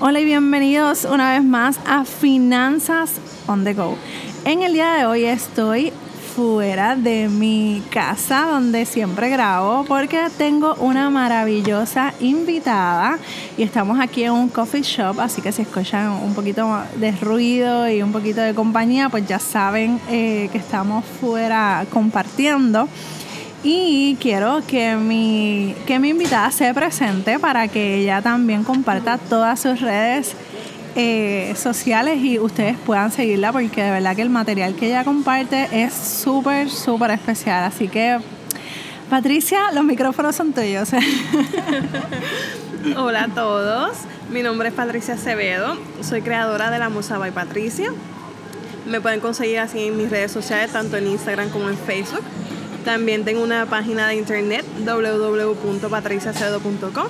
Hola y bienvenidos una vez más a Finanzas on the Go. En el día de hoy estoy fuera de mi casa donde siempre grabo porque tengo una maravillosa invitada y estamos aquí en un coffee shop, así que si escuchan un poquito de ruido y un poquito de compañía, pues ya saben eh, que estamos fuera compartiendo. Y quiero que mi, que mi invitada se presente para que ella también comparta todas sus redes eh, sociales y ustedes puedan seguirla porque de verdad que el material que ella comparte es súper, súper especial. Así que, Patricia, los micrófonos son tuyos. Hola a todos, mi nombre es Patricia Acevedo, soy creadora de la Musa by Patricia. Me pueden conseguir así en mis redes sociales, tanto en Instagram como en Facebook. También tengo una página de internet www.patriciacedo.com.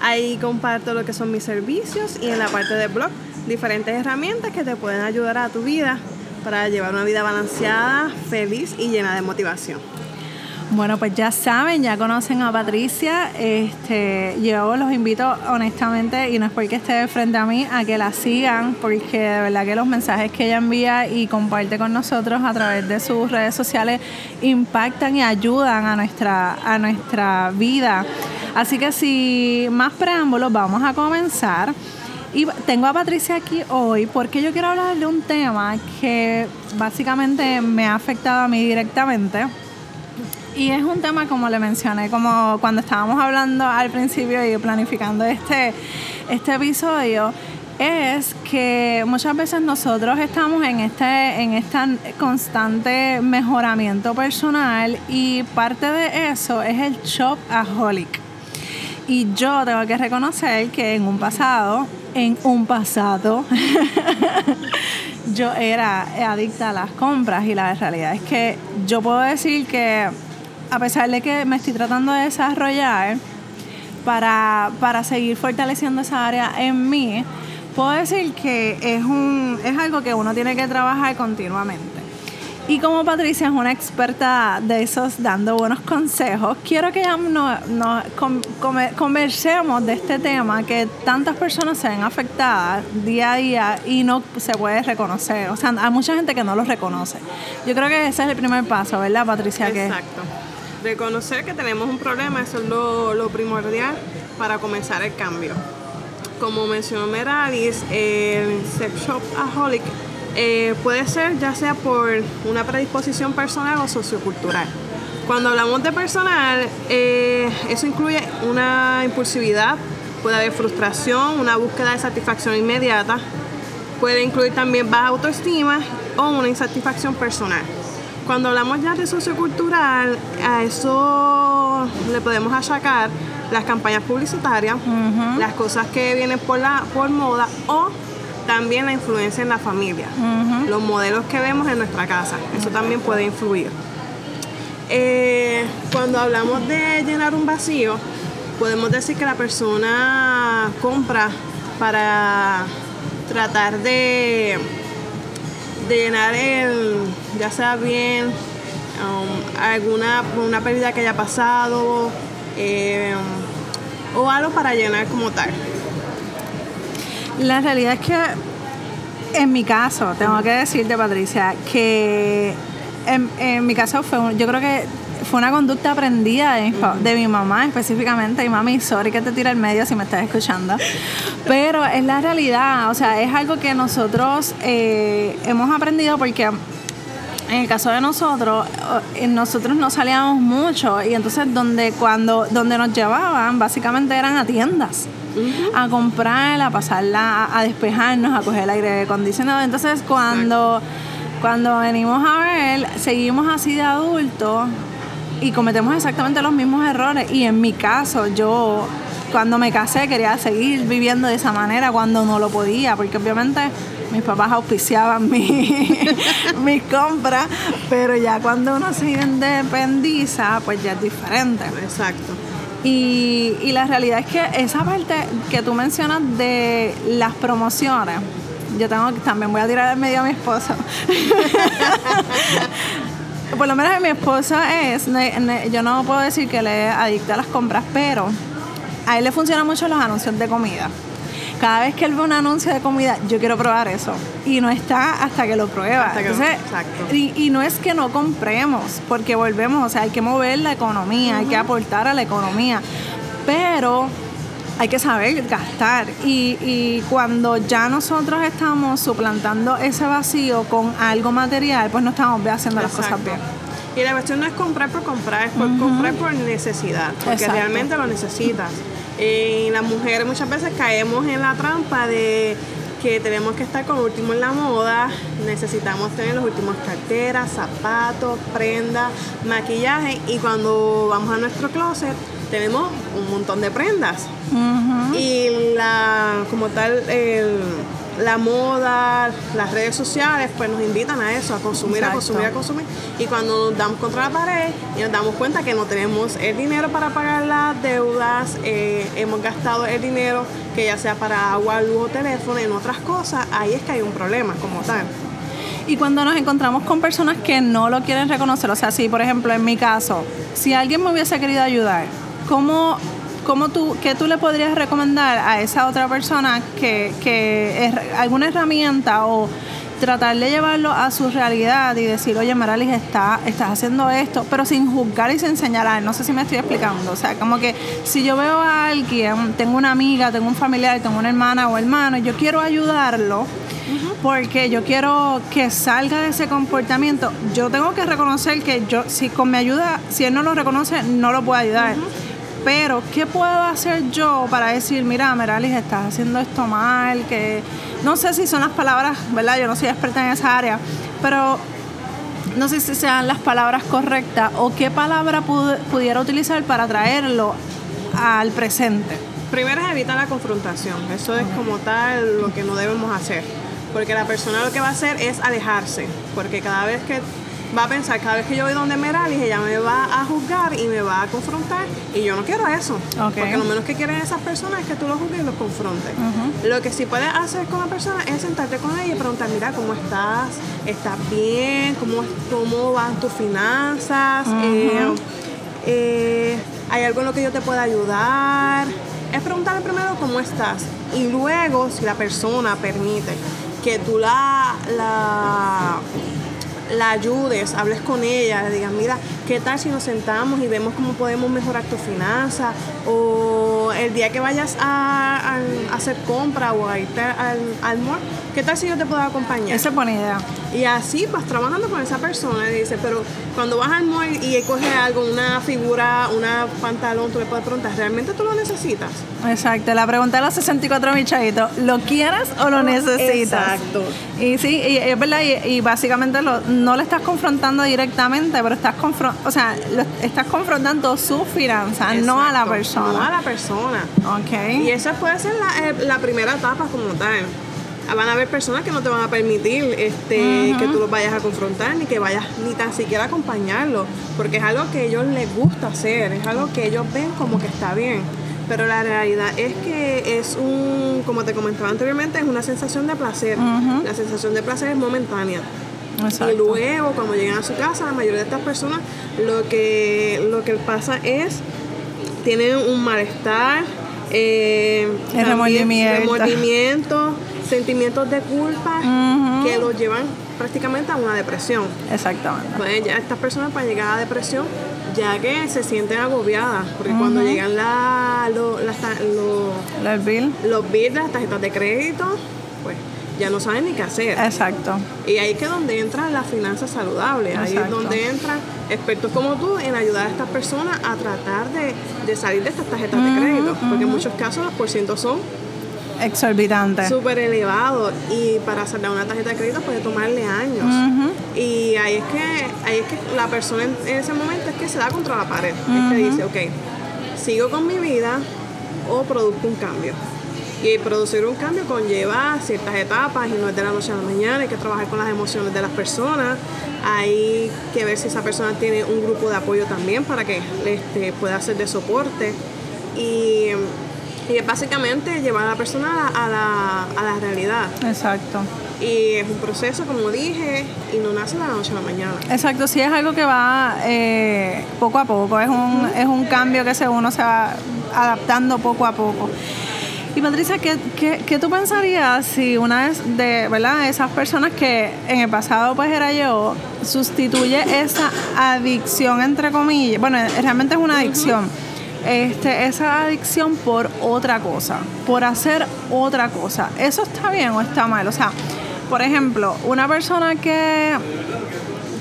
Ahí comparto lo que son mis servicios y en la parte de blog diferentes herramientas que te pueden ayudar a tu vida para llevar una vida balanceada, feliz y llena de motivación. Bueno, pues ya saben, ya conocen a Patricia. Este, yo los invito honestamente, y no es porque esté frente a mí, a que la sigan, porque de verdad que los mensajes que ella envía y comparte con nosotros a través de sus redes sociales impactan y ayudan a nuestra, a nuestra vida. Así que sin más preámbulos, vamos a comenzar. Y tengo a Patricia aquí hoy porque yo quiero hablar de un tema que básicamente me ha afectado a mí directamente y es un tema, como le mencioné, como cuando estábamos hablando al principio y planificando este, este episodio, es que muchas veces nosotros estamos en este, en este constante mejoramiento personal y parte de eso es el shopaholic. Y yo tengo que reconocer que en un pasado, en un pasado, yo era adicta a las compras y la realidad es que yo puedo decir que a pesar de que me estoy tratando de desarrollar para, seguir fortaleciendo esa área en mí, puedo decir que es, un, es algo que uno tiene que trabajar continuamente. Y como Patricia es una experta de esos dando buenos consejos, quiero que nos, nos conversemos de este tema que tantas personas se ven afectadas día a día y no se puede reconocer. O sea, hay mucha gente que no los reconoce. Yo creo que ese es el primer paso, ¿verdad, Patricia? Exacto reconocer que tenemos un problema, eso es lo, primordial para comenzar el cambio. Como mencionó Meralis, el sex shop aholic eh, puede ser ya sea por una predisposición personal o sociocultural. Cuando hablamos de personal, eh, eso incluye una impulsividad, puede haber frustración, una búsqueda de satisfacción inmediata, puede incluir también baja autoestima o una insatisfacción personal. Cuando hablamos ya de sociocultural, a eso le podemos achacar las campañas publicitarias, las cosas que vienen por, la, por moda o también la influencia en la familia, los modelos que vemos en nuestra casa, eso también puede influir. Eh, cuando hablamos de llenar un vacío, podemos decir que la persona compra para tratar de de llenar el, ya sea bien, um, alguna una pérdida que haya pasado eh, o algo para llenar como tal. La realidad es que en mi caso, tengo que decirte Patricia, que en, mi caso fue, yo creo que fue una conducta aprendida de mi, mamá específicamente. Y mami, sorry que te tira el medio si me estás escuchando. Pero es la realidad, o sea, es algo que nosotros eh, hemos aprendido porque en el caso de nosotros, eh, nosotros no salíamos mucho y entonces donde cuando donde nos llevaban básicamente eran a tiendas. a comprar, a pasarla, a, despejarnos, a coger el aire acondicionado. Entonces cuando, cuando venimos a ver, seguimos así de adultos y cometemos exactamente los mismos errores. Y en mi caso, yo cuando me casé quería seguir viviendo de esa manera cuando no lo podía, porque obviamente mis papás auspiciaban mi, mis compras, pero ya cuando uno se independiza, pues ya es diferente. Exacto. Y, y la realidad es que esa parte que tú mencionas de las promociones, yo tengo que también voy a tirar en medio a mi esposo. por lo menos mi esposa es, yo no puedo decir que le adicta a las compras, pero a él le funcionan mucho los anuncios de comida. cada vez que él ve un anuncio de comida, yo quiero probar eso. Y no está hasta que lo prueba. Hasta que lo- Entonces, exacto. y, y no es que no compremos, porque volvemos, o sea, hay que mover la economía, hay que aportar a la economía. Pero hay que saber gastar. Y, y cuando ya nosotros estamos suplantando ese vacío con algo material, pues no estamos haciendo las cosas bien. Y la cuestión no es comprar por comprar, es por comprar por necesidad, porque Exacto. realmente lo necesitas. Y las mujeres muchas veces caemos en la trampa de que tenemos que estar con lo último en la moda, necesitamos tener los últimos carteras, zapatos, prendas, maquillaje y cuando vamos a nuestro closet tenemos un montón de prendas. Y la, como tal, el- la moda, las redes sociales, pues nos invitan a eso, a consumir, a consumir, a consumir. Y cuando nos damos contra la pared y nos damos cuenta que no tenemos el dinero para pagar las deudas, eh, hemos gastado el dinero que ya sea para agua, luz o teléfono, en otras cosas, ahí es que hay un problema como tal. Y cuando nos encontramos con personas que no lo quieren reconocer, o sea, si por ejemplo en mi caso, si alguien me hubiese querido ayudar, ¿cómo, cómo tú, qué tú le podrías recomendar a esa otra persona que, que es alguna herramienta o tratar de llevarlo a su realidad y decir, oye, Maralis, está, estás haciendo esto, pero sin juzgar y sin señalar. No sé si me estoy explicando. O sea, como que si yo veo a alguien, tengo una amiga, tengo un familiar, tengo una hermana o hermano, y yo quiero ayudarlo, porque yo quiero que salga de ese comportamiento. Yo tengo que reconocer que yo, si con mi ayuda, si él no lo reconoce, no lo puedo ayudar. Pero, ¿qué puedo hacer yo para decir, mira, Meralis, estás haciendo esto mal? Que no sé si son las palabras, ¿verdad? Yo no soy experta en esa área, pero no sé si sean las palabras correctas o qué palabra pud- pudiera utilizar para traerlo al presente. Primero es evitar la confrontación, eso es como tal lo que no debemos hacer, porque la persona lo que va a hacer es alejarse, porque cada vez que va a pensar, cada vez que yo voy donde Meralis, ella me va a juzgar y me va a confrontar, y yo no quiero eso, porque lo menos que quieren esas personas es que tú los juzgues y los confrontes. Lo que sí puedes hacer con la persona es sentarte con ella y preguntar, mira, ¿cómo estás? ¿Estás bien? ¿Cómo, cómo van tus finanzas? Eh, eh, ¿Hay algo en lo que yo te pueda ayudar? Es preguntarle primero cómo estás y luego, si la persona permite que tú la, la, la ayudes, hables con ella, le digas, mira, ¿qué tal si nos sentamos y vemos cómo podemos mejorar tu finanza? O el día que vayas a, hacer compra o a irte al, al mall, ¿qué tal si yo te puedo acompañar? Esa es buena idea. Y así vas trabajando con esa persona y dice, pero cuando vas al mall y coges algo, una figura, una pantalón, tú le puedes preguntar, ¿realmente tú lo necesitas? Exacto, la pregunta de los 64 michaditos, ¿lo quieres o lo necesitas? Exacto. Y sí, y es verdad, y, y básicamente lo- no le estás confrontando directamente, pero estás, confron o sea, lo- estás confrontando su finanza, no a la persona. No a la persona. Ok. Y esa puede ser la, eh, la primera etapa como tal. Van a haber personas que no te van a permitir este, que tú los vayas a confrontar, ni que vayas ni tan siquiera a acompañarlos, porque es algo que a ellos les gusta hacer, es algo que ellos ven como que está bien. Pero la realidad es que es un, como te comentaba anteriormente, es una sensación de placer. La sensación de placer es momentánea. Exacto. Y luego, cuando llegan a su casa, la mayoría de estas personas lo que, lo que pasa es, tienen un malestar, eh, también remordimiento. Sentimientos de culpa que los llevan prácticamente a una depresión. Exactamente. Pues ya estas personas pueden llegar a depresión ya que se sienten agobiadas, porque cuando llegan la, los bills, las tarjetas de crédito, pues ya no saben ni qué hacer. Exacto. Y ahí es que donde entran las finanzas saludables, ahí es donde entran expertos como tú en ayudar a estas personas a tratar de, de salir de estas tarjetas de crédito, porque en muchos casos los porcientos son Exorbitante. súper elevados y para saldar una tarjeta de crédito puede tomarle años. Y ahí es que ahí es que la persona en, en ese momento es que se da contra la pared, es que dice, ok, sigo con mi vida o produzco un cambio. Y producir un cambio conlleva ciertas etapas y no es de la noche a la mañana, hay que trabajar con las emociones de las personas, hay que ver si esa persona tiene un grupo de apoyo también para que este, pueda ser de soporte. Y, y es básicamente llevar a la persona a la, a la realidad. Exacto. Y es un proceso, como dije, y no nace de la noche a la mañana. Exacto, sí es algo que va eh, poco a poco, es un, es un cambio que uno se va adaptando poco a poco. Y Patricia, ¿qué, qué, qué tú pensarías si una de, ¿verdad? Esas personas que en el pasado pues era yo, sustituye esa adicción entre comillas, bueno, realmente es una adicción, este, esa adicción por otra cosa, por hacer otra cosa. ¿Eso está bien o está mal? O sea, por ejemplo, una persona que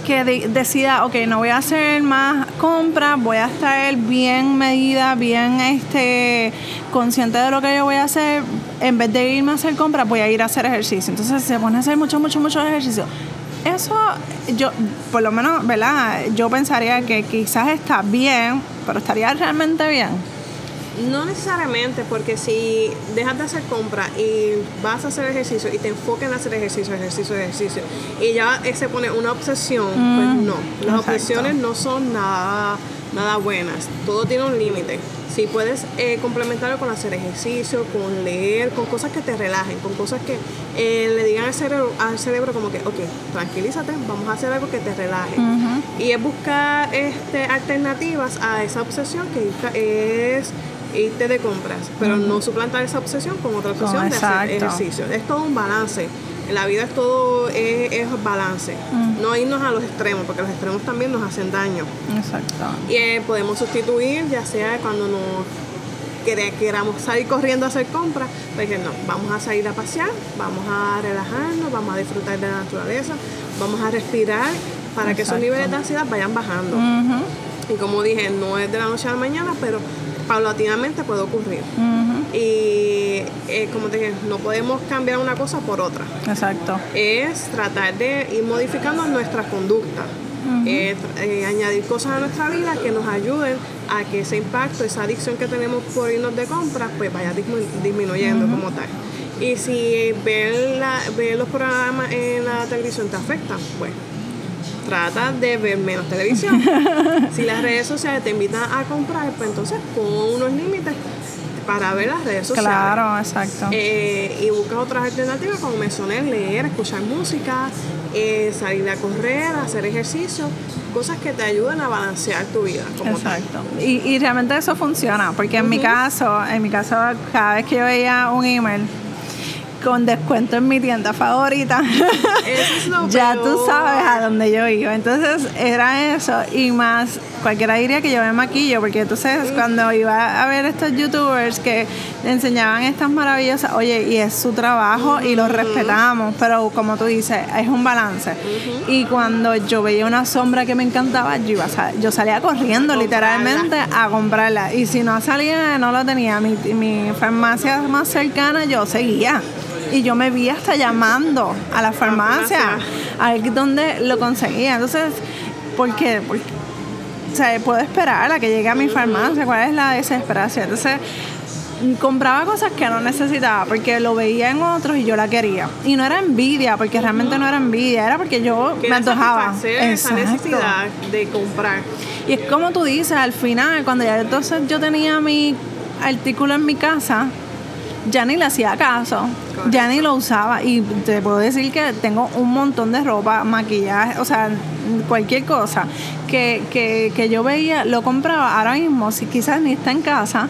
que decida, ok, no voy a hacer más compras, voy a estar bien medida, bien este consciente de lo que yo voy a hacer, en vez de irme a hacer compras, voy a ir a hacer ejercicio. Entonces se pone a hacer mucho, mucho, mucho ejercicio. Eso, yo, por lo menos, ¿verdad? Yo pensaría que quizás está bien, pero estaría realmente bien. No necesariamente, porque si dejas de hacer compras y vas a hacer ejercicio y te enfocas en hacer ejercicio, ejercicio, ejercicio, y ya se pone una obsesión, pues mm, no. Las obsesiones no son nada, nada buenas. Todo tiene un límite. Si puedes eh, complementarlo con hacer ejercicio, con leer, con cosas que te relajen, con cosas que eh, le digan al cerebro, al cerebro como que, ok, tranquilízate, vamos a hacer algo que te relaje. Y es buscar este, alternativas a esa obsesión que es irte de compras, pero no suplantar esa obsesión con otra obsesión de hacer ejercicio. Es todo un balance. La vida es todo es, balance. No irnos a los extremos, porque los extremos también nos hacen daño. Exacto. Y eh, podemos sustituir, ya sea cuando nos queramos salir corriendo a hacer compras, pues no, vamos a salir a pasear, vamos a relajarnos, vamos a disfrutar de la naturaleza, vamos a respirar para que esos niveles de ansiedad vayan bajando. Y como dije, no es de la noche a la mañana, pero paulatinamente puede ocurrir. Y eh, como te dije, no podemos cambiar una cosa por otra. Exacto. Es tratar de ir modificando nuestra conducta. Eh, añadir cosas a nuestra vida que nos ayuden a que ese impacto, esa adicción que tenemos por irnos de compras, pues vaya disminuyendo como tal. Y si ver, la, ver los programas en la televisión te afecta, pues trata de ver menos televisión. si las redes sociales te invitan a comprar, pues entonces pon unos límites para ver las redes sociales. Claro, exacto. Eh, y busca otras alternativas, como mencioné, leer, escuchar música, eh, salir a correr, hacer ejercicio, cosas que te ayuden a balancear tu vida. Como exacto. Y, y, realmente eso funciona, porque en mi caso, en mi caso, cada vez que yo veía un email, con descuento en mi tienda favorita. ya tú sabes a dónde yo iba. Entonces era eso. Y más cualquiera diría que yo me maquillo porque entonces cuando iba a ver estos youtubers que enseñaban estas maravillosas, oye, y es su trabajo y lo respetamos, pero como tú dices, es un balance. Y cuando yo veía una sombra que me encantaba, yo iba yo salía corriendo literalmente a comprarla. Y si no salía, no lo tenía, mi, mi farmacia más cercana, yo seguía y yo me vi hasta llamando a la farmacia, a ver dónde lo conseguía. Entonces, ¿por qué? Porque, o sea, puedo esperar a que llegue a mi farmacia, ¿cuál es la desesperación? Entonces, compraba cosas que no necesitaba porque lo veía en otros y yo la quería. Y no era envidia, porque realmente no era envidia, era porque yo me antojaba. esa necesidad de comprar. Y es como tú dices, al final, cuando ya entonces yo tenía mi artículo en mi casa, ya ni le hacía caso, ya ni lo usaba. Y te puedo decir que tengo un montón de ropa, maquillaje, o sea, cualquier cosa que, que, que yo veía, lo compraba ahora mismo, si quizás ni está en casa,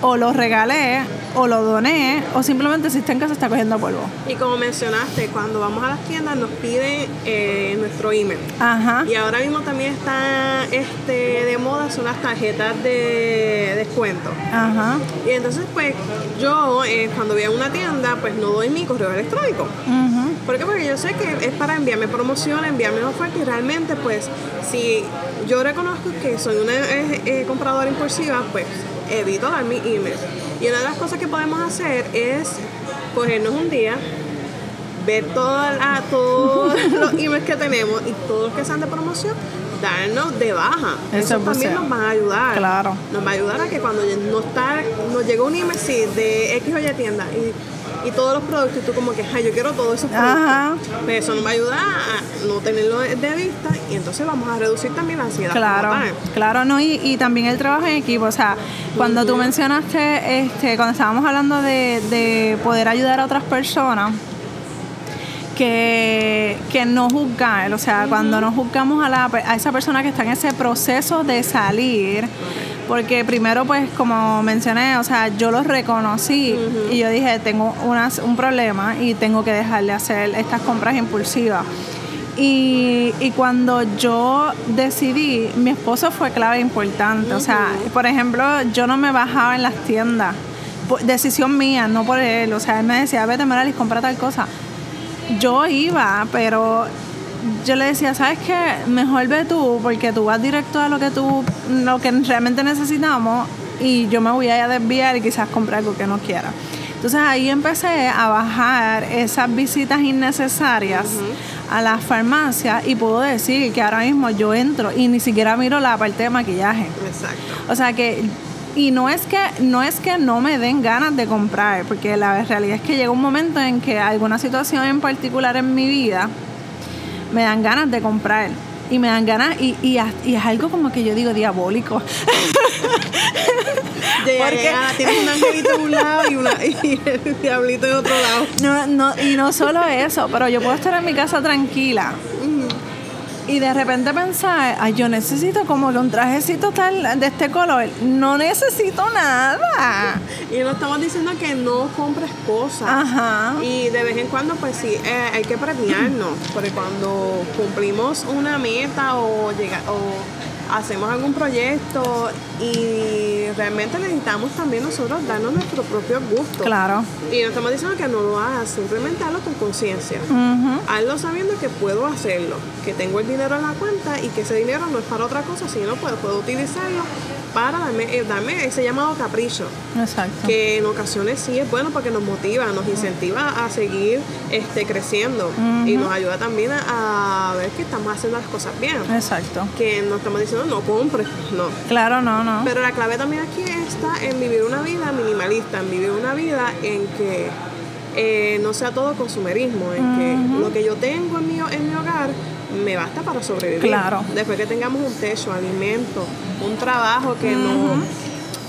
o lo regalé, o lo doné, o simplemente si está en casa está cogiendo polvo. Y como mencionaste, cuando vamos a las tiendas nos piden eh, nuestro email. Ajá. Y ahora mismo también está este, de moda son las tarjetas de descuento. Ajá. Y entonces pues yo eh, cuando voy a una tienda pues no doy mi correo electrónico. ¿Por qué? Porque yo sé que es para enviarme promoción, enviarme oferta y realmente pues si yo reconozco que soy una eh, compradora impulsiva, pues evito dar mi email. Y una de las cosas que podemos hacer es cogernos un día, ver todos los emails que tenemos y todos los que sean de promoción, darnos de baja. Eso, también nos va a ayudar. Claro. Nos va a ayudar a que cuando nos, está, nos llega un email sí, de X o Y tienda y y todos los productos, y tú como que, ay, yo quiero todos esos productos. Pues eso nos va a ayudar a no tenerlo de vista y entonces vamos a reducir también la ansiedad. Claro, claro, no, y, y, también el trabajo en equipo. O sea, cuando tú mencionaste, este, cuando estábamos hablando de, de poder ayudar a otras personas, que, que, no juzgar, o sea, cuando no juzgamos a, la, a esa persona que está en ese proceso de salir, Porque primero, pues, como mencioné, o sea, yo los reconocí y yo dije, tengo unas, un problema y tengo que dejar de hacer estas compras impulsivas. Y, y, cuando yo decidí, mi esposo fue clave importante. O sea, por ejemplo, yo no me bajaba en las tiendas. Decisión mía, no por él. O sea, él me decía, vete, y compra tal cosa. Yo iba, pero yo le decía, ¿sabes qué? Mejor ve tú, porque tú vas directo a lo que tú, lo que realmente necesitamos y yo me voy a desviar y quizás comprar algo que no quiera. Entonces ahí empecé a bajar esas visitas innecesarias a las farmacias y puedo decir que ahora mismo yo entro y ni siquiera miro la parte de maquillaje. Exacto. O sea que y no es que no es que no me den ganas de comprar, porque la realidad es que llega un momento en que alguna situación en particular en mi vida me dan ganas de comprar y me dan ganas y, y, es algo como que yo digo diabólico. Porque tienes un angelito en un lado y, una, y el diablito en otro lado. No, no, y no solo eso, pero yo puedo estar en mi casa tranquila y de repente pensar, ay, yo necesito como que un trajecito tal de este color. No necesito nada. Y no estamos diciendo que no compres cosas. Ajá. Y de vez en cuando, pues sí, eh, hay que premiarnos. Porque cuando cumplimos una meta o, llega, o hacemos algún proyecto y realmente necesitamos también nosotros darnos nuestro propio gusto. Claro. Y no estamos diciendo que no lo hagas, simplemente hazlo con conciencia. Hazlo sabiendo que puedo hacerlo, que tengo el dinero en la cuenta y que ese dinero no es para otra cosa, sino puedo, puedo utilizarlo para darme, eh, darme ese llamado capricho. Exacto. Que en ocasiones sí es bueno porque nos motiva, nos incentiva a seguir este, creciendo y nos ayuda también a, ver que estamos haciendo las cosas bien. Exacto. Que no estamos diciendo no compres, no. Claro, no, no. Pero la clave también aquí está en vivir una vida minimalista, en vivir una vida en que eh, no sea todo consumerismo, en que lo que yo tengo en mi, en mi hogar me basta para sobrevivir. Claro. Después que tengamos un techo, alimento, un trabajo que no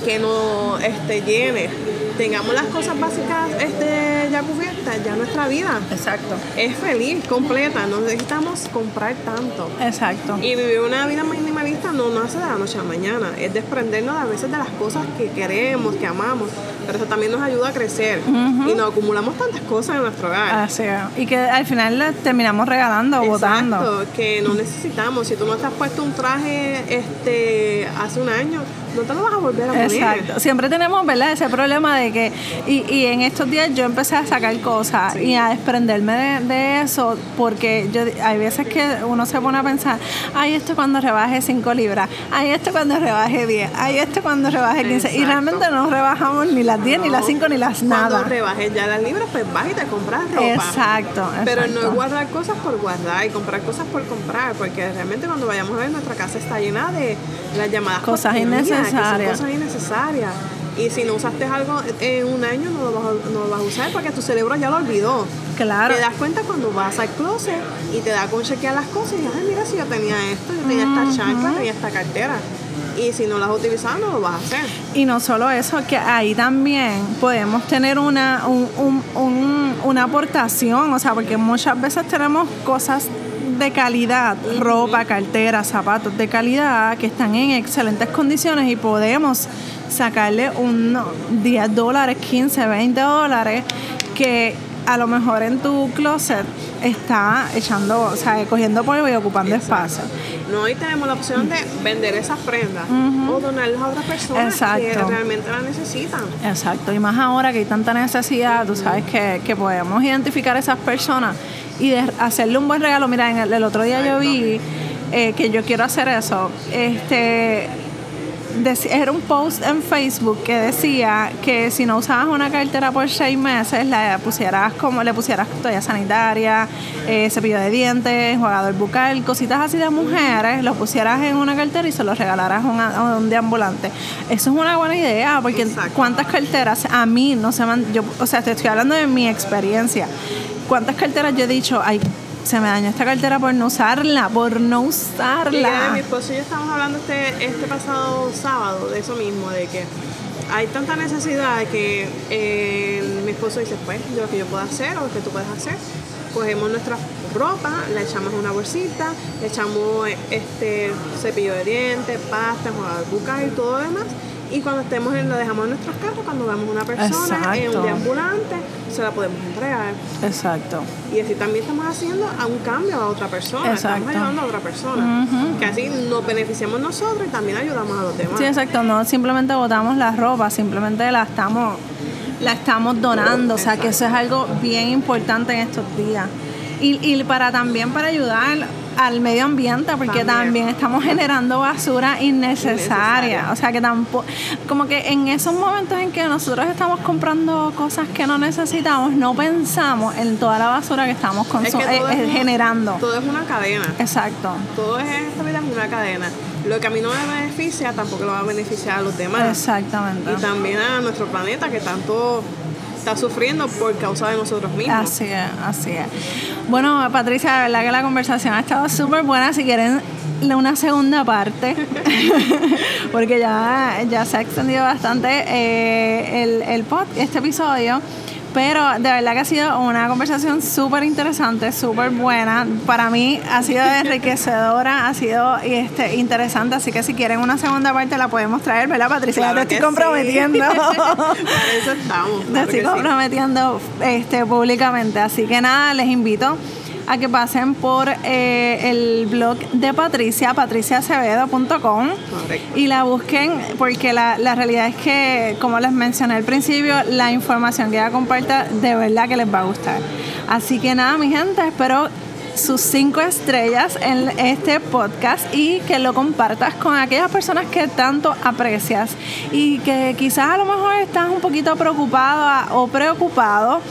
que no este, llene, tengamos las cosas básicas este, ya cubiertas, ya nuestra vida Exacto. es feliz, completa, no necesitamos comprar tanto. Exacto. Y vivir una vida minimalista no nace de la noche a la mañana, es desprendernos a veces de las cosas que queremos, que amamos, pero eso también nos ayuda a crecer y nos acumulamos tantas cosas en nuestro hogar. Así Y que al final terminamos regalando o botando. que no necesitamos. Si tú no te has puesto un traje este hace un año, no te lo vas a volver a poner. Exacto. Siempre tenemos, ¿verdad? Ese problema de que, y, y en estos días yo empecé a sacar cosas y a desprenderme de, eso, porque yo hay veces que uno se pone a pensar, ay, esto cuando rebaje 5 libras, ay, esto cuando rebaje 10, ay, esto cuando rebaje 15, y realmente no rebajamos ni las 10, ni las 5, ni las nada. Cuando rebajes ya las libras, pues vas y te compras ropa. Exacto, Pero no guardar cosas por guardar y comprar cosas por comprar, porque realmente cuando vayamos a ver nuestra casa está llena de las llamadas cosas innecesarias cosas innecesarias. Y si no usaste algo en un año, no lo, vas a, no lo vas a usar porque tu cerebro ya lo olvidó. Claro. Te das cuenta cuando vas al closet y te da con chequear las cosas y dices, ay, mira, si yo tenía esto, yo tenía esta chancla, tenía esta cartera. Y si no las has utilizado, no lo vas a hacer. Y no solo eso, que ahí también podemos tener una, un, un, una aportación, o sea, porque muchas veces tenemos cosas de calidad, ropa, cartera, zapatos de calidad que están en excelentes condiciones y podemos sacarle unos 10 dólares, 15, 20 dólares que a lo mejor en tu closet está echando, o sea, cogiendo polvo y ocupando espacio. No, y tenemos la opción de vender esas prendas o donarlas a otras personas que realmente las necesitan. Exacto, y más ahora que hay tanta necesidad, tú sabes que, que podemos identificar a esas personas y de hacerle un buen regalo. Mira, en el, otro día yo vi eh, que yo quiero hacer eso. Este era un post en Facebook que decía que si no usabas una cartera por seis meses, la pusieras como le pusieras toalla sanitaria, eh, cepillo de dientes, jugador bucal, cositas así de mujeres, lo pusieras en una cartera y se lo regalaras a un, deambulante. Eso es una buena idea, porque cuántas carteras a mí no se man, yo, o sea, te estoy hablando de mi experiencia ¿Cuántas carteras yo he dicho, ay, se me dañó esta cartera por no usarla, por no usarla? Y mi esposo y yo estamos hablando este, este pasado sábado de eso mismo, de que hay tanta necesidad que eh, mi esposo dice, pues, lo que yo puedo hacer o lo que tú puedes hacer, cogemos nuestra ropa, la echamos en una bolsita, le echamos este cepillo de dientes, pasta, enjuagador bucal y todo lo demás. Y cuando estemos en, lo dejamos en nuestros carros, cuando veamos una persona en un deambulante, se la podemos entregar. Exacto. Y así también estamos haciendo a un cambio a otra persona. Exacto. Estamos ayudando a otra persona. Que así nos beneficiamos nosotros y también ayudamos a los demás. Sí, exacto. No simplemente botamos la ropa, simplemente la estamos, la estamos donando. O sea, que eso es algo bien importante en estos días. Y, y para también para ayudar al medio ambiente, porque También. también, estamos generando basura innecesaria. Innecesaria. O sea, que tampoco, como que en esos momentos en que nosotros estamos comprando cosas que no necesitamos, no pensamos en toda la basura que estamos Es que consu- todo eh, es eh, una- generando. Todo es una cadena. Exacto. Todo es en esta vida es una cadena. Lo que a mí no me beneficia tampoco lo va a beneficiar a los demás. Exactamente. Y también a nuestro planeta que tanto está sufriendo por causa de nosotros mismos. Así es, así es. Bueno, Patricia, la verdad que la conversación ha estado súper buena. Si quieren una segunda parte, porque ya, ya se ha extendido bastante eh, el, el pod, este episodio. Pero de verdad que ha sido una conversación súper interesante, súper buena. Para mí ha sido enriquecedora, ha sido este, interesante. Así que si quieren una segunda parte la podemos traer, ¿verdad, Patricia? Ya Claro te que estoy sí. comprometiendo. Para eso estamos. Te claro estoy que sí. comprometiendo este, públicamente. Así que nada, les invito a que pasen por eh, el blog de Patricia, patriciacevedo.com y la busquen porque la, la realidad es que, como les mencioné al principio, la información que ella comparta de verdad que les va a gustar. Así que nada, mi gente, espero sus cinco estrellas en este podcast y que lo compartas con aquellas personas que tanto aprecias y que quizás a lo mejor estás un poquito preocupado o preocupado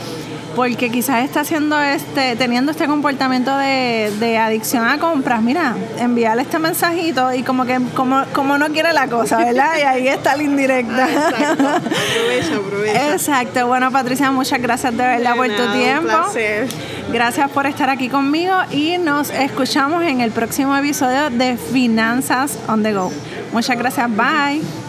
porque quizás está haciendo este, teniendo este comportamiento de, de adicción a compras, mira, envíale este mensajito y como que como, como no quiere la cosa, ¿verdad? Y ahí está la indirecta. Exacto. Aprovecha, aprovecha. Exacto. Bueno, Patricia, muchas gracias de verdad De por tu un tiempo. placer. Gracias por estar aquí conmigo y nos escuchamos en el próximo episodio de Finanzas on the Go. Muchas gracias. Bye.